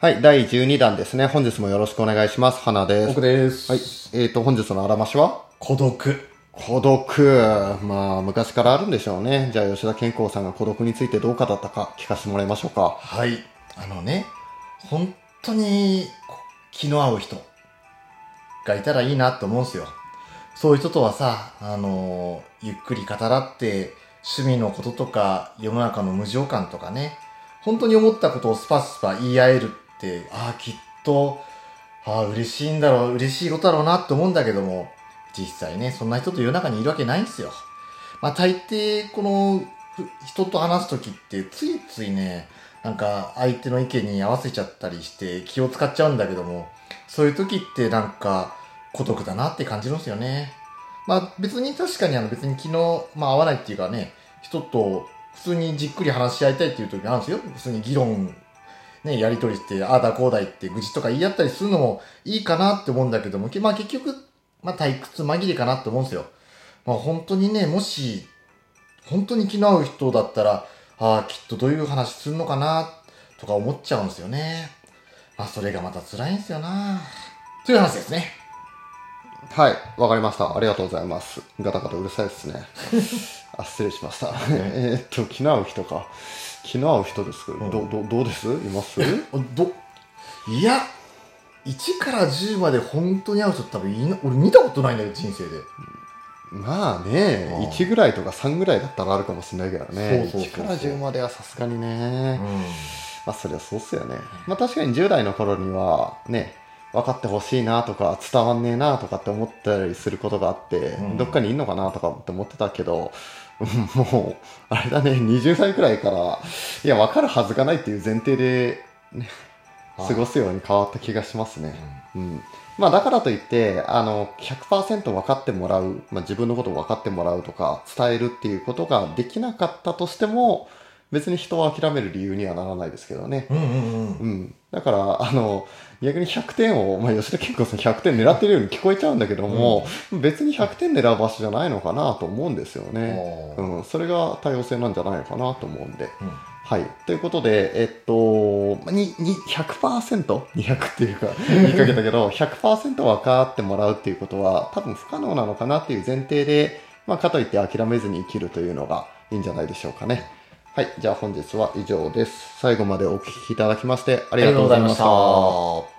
はい、第12弾ですね。本日もよろしくお願いします。花です。僕です。はい。えーと、本日のあらましは？孤独。孤独。まあ、昔からあるんでしょうね。じゃあ、吉田健康さんが孤独についてどう語ったか聞かせてもらいましょうか。はい。あのね、本当にこ気の合う人がいたらいいなって思うんですよ。そういう人とはさ、あのゆっくり語らって、趣味のこととか、世の中の無常感とかね、本当に思ったことをスパスパ言い合えるって、ああ、きっと、ああ、嬉しいんだろう、嬉しいことだろうなって思うんだけども、実際ね、そんな人と世の中にいるわけないんですよ。まあ大抵、この、人と話すときって、ついついね、なんか相手の意見に合わせちゃったりして気を使っちゃうんだけども、そういう時ってなんか孤独だなって感じるんですよね。まあ別に確かにあの別に昨日、まあ合わないっていうかね、人と普通にじっくり話し合いたいっていう時があるんですよ。普通に議論、ね、やりとりして、ああだこうだいって愚痴とか言い合ったりするのもいいかなって思うんだけども、けまあ結局、まあ退屈紛れかなって思うんですよ。まあ本当にね、もし、本当に気の合う人だったら、ああ、きっとどういう話するのかな、とか思っちゃうんですよね。まあそれがまた辛いんですよな。という話ですね。はい、わかりました。ありがとうございます。ガタガタうるさいですね。あ、失礼しました。えーっと、気の合う人か。気の合う人ですけど、んど、ど、どうです？います？ど、いや、1から10まで本当に合う人多分いな、俺見たことないんだよ、人生で。まあね、うん1ぐらいとか3ぐらいだったらあるかもしれないけどね。そうそうそうそう1から10まではさすがにね。うん。まあそりゃそうっすよね。まあ確かに10代の頃にはね、分かってほしいなとか伝わんねえなとかって思ったりすることがあって、うんどっかにいんのかなとかって思ってたけど、う んもう、あれだね、20歳くらいから、いや、分かるはずがないっていう前提で、ね、過ごすように変わった気がしますね。うん。まあだからといって、あの、100%分かってもらう、まあ自分のことを分かってもらうとか、伝えるっていうことができなかったとしても、別に人を諦める理由にはならないですけどね。うんうんうん。うん。だから、あの、逆に100点を、まあ、吉田健康さん100点狙ってるように聞こえちゃうんだけども、別に100点狙う場所じゃないのかなと思うんですよね。ううん。それが多様性なんじゃないのかなと思うんで。うんはい。ということで、えっと、まあに、に、100%?200 っていうか、言いかけたけど、100%分かってもらうっていうことは、多分不可能なのかなっていう前提で、まあ、かといって諦めずに生きるというのがいいんじゃないでしょうかね。はい。じゃあ本日は以上です。最後までお聞きいただきまして、ありがとうございまし。た。